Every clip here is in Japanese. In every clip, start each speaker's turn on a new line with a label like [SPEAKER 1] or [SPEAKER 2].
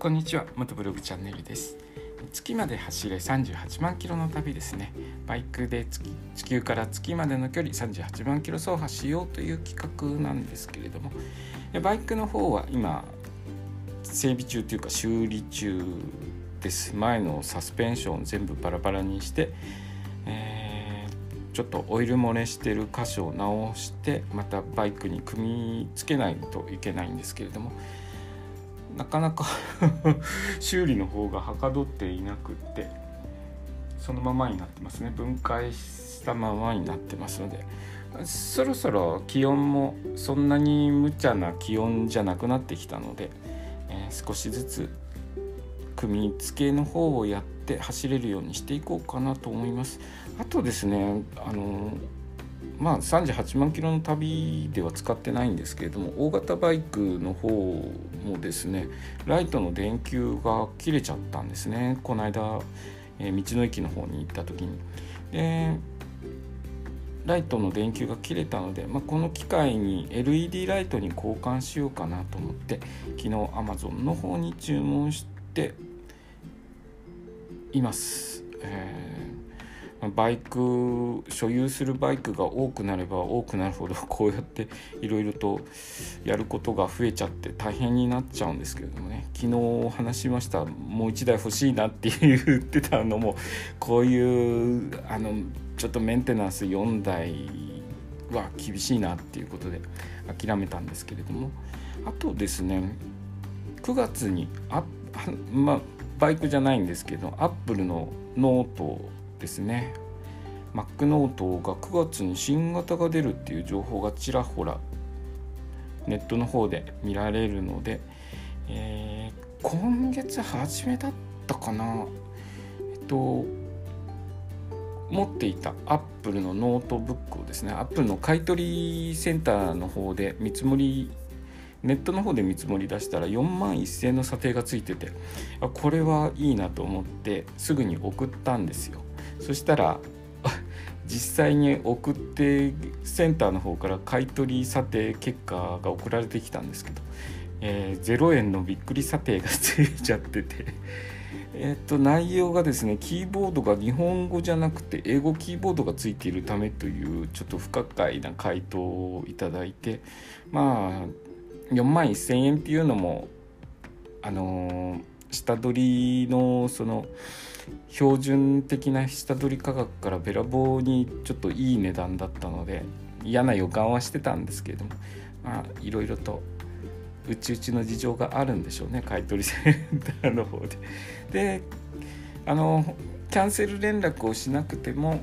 [SPEAKER 1] こんにちは元ブログチャンネルです。月まで走れ38万キロの旅ですね。バイクで月地球から月までの距離38万キロ走破しようという企画なんですけれどもバイクの方は今整備中というか修理中です。前のサスペンション全部バラバラにして、えー、ちょっとオイル漏れしてる箇所を直してまたバイクに組み付けないといけないんですけれどもなかなか 修理の方がはかどっていなくってそのままになってますね。分解したままになってますので。そろそろ気温もそんなに無茶な気温じゃなくなってきたので、えー、少しずつ組み付けの方をやって走れるようにしていこうかなと思います。あとですねあのまあ38万キロの旅では使ってないんですけれども大型バイクの方もですねライトの電球が切れちゃったんですねこの間、えー、道の駅の方に行った時に。でライトの電球が切れたので、まあ、この機会に LED ライトに交換しようかなと思って昨日 Amazon の方に注文しています。えーバイク所有するバイクが多くなれば多くなるほどこうやっていろいろとやることが増えちゃって大変になっちゃうんですけれどもね。昨日話しましたもう1台欲しいなって言ってたのもこういうあのちょっとメンテナンス4台は厳しいなっていうことで諦めたんですけれども。あとですね9月にあまあバイクじゃないんですけどアップルのノートですね。Mac ノートが9月に新型が出るっていう情報がちらほらネットの方で見られるので、えー、今月初めだったかな。えっと持っていたアップルのノートブックをですねアップルの買取センターの方で見積もりネットの方で見積もり出したら4万1000円の査定がついててこれはいいなと思ってすぐに送ったんですよ。そしたら実際に送ってセンターの方から買取査定結果が送られてきたんですけど、えー、0円のびっくり査定がついちゃっててえっと内容がですねキーボードが日本語じゃなくて英語キーボードがついているためというちょっと不可解な回答をいただいてまあ4万1000円っていうのもあのー、下取りのその標準的な下取り価格からべらぼうにちょっといい値段だったので嫌な予感はしてたんですけれどもまあいろいろとうちうちの事情があるんでしょうね買取センターの方で。であのキャンセル連絡をしなくても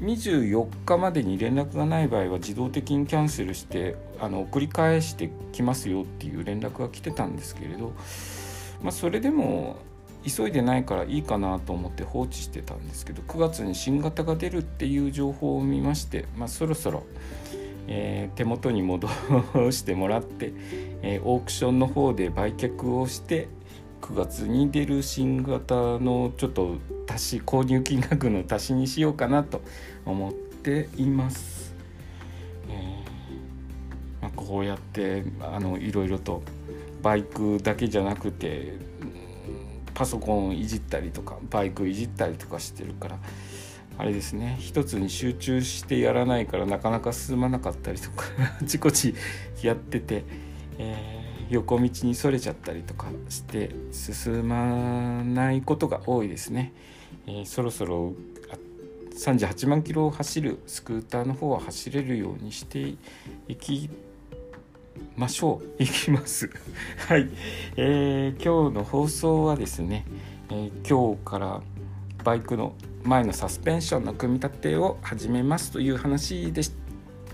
[SPEAKER 1] 24日までに連絡がない場合は自動的にキャンセルしてあの送り返してきますよっていう連絡が来てたんですけれど、まあ、それでも急いでないからいいかなと思って放置してたんですけど9月に新型が出るっていう情報を見まして、まあ、そろそろ、えー、手元に戻してもらって、えー、オークションの方で売却をして9月に出る新型のちょっと足し購入金額の足しにしようかなと思っています。えーまあ、こうやってあのいろいろとバイクだけじゃなくてパソコンいじったりとかバイクいじったりとかしてるからあれですね一つに集中してやらないからなかなか進まなかったりとかあちこちやってて、えー、横道にそれちゃったりとかして進まないことが多いですね。えー、そろそろ38万キロを走るスクーターの方は走れるようにしていきましょう。いきます。はい、えー、今日の放送はですね、えー、今日からバイクの前のサスペンションの組み立てを始めますという話でし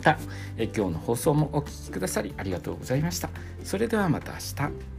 [SPEAKER 1] た。えー、今日の放送もお聴きくださりありがとうございました。それではまた明日。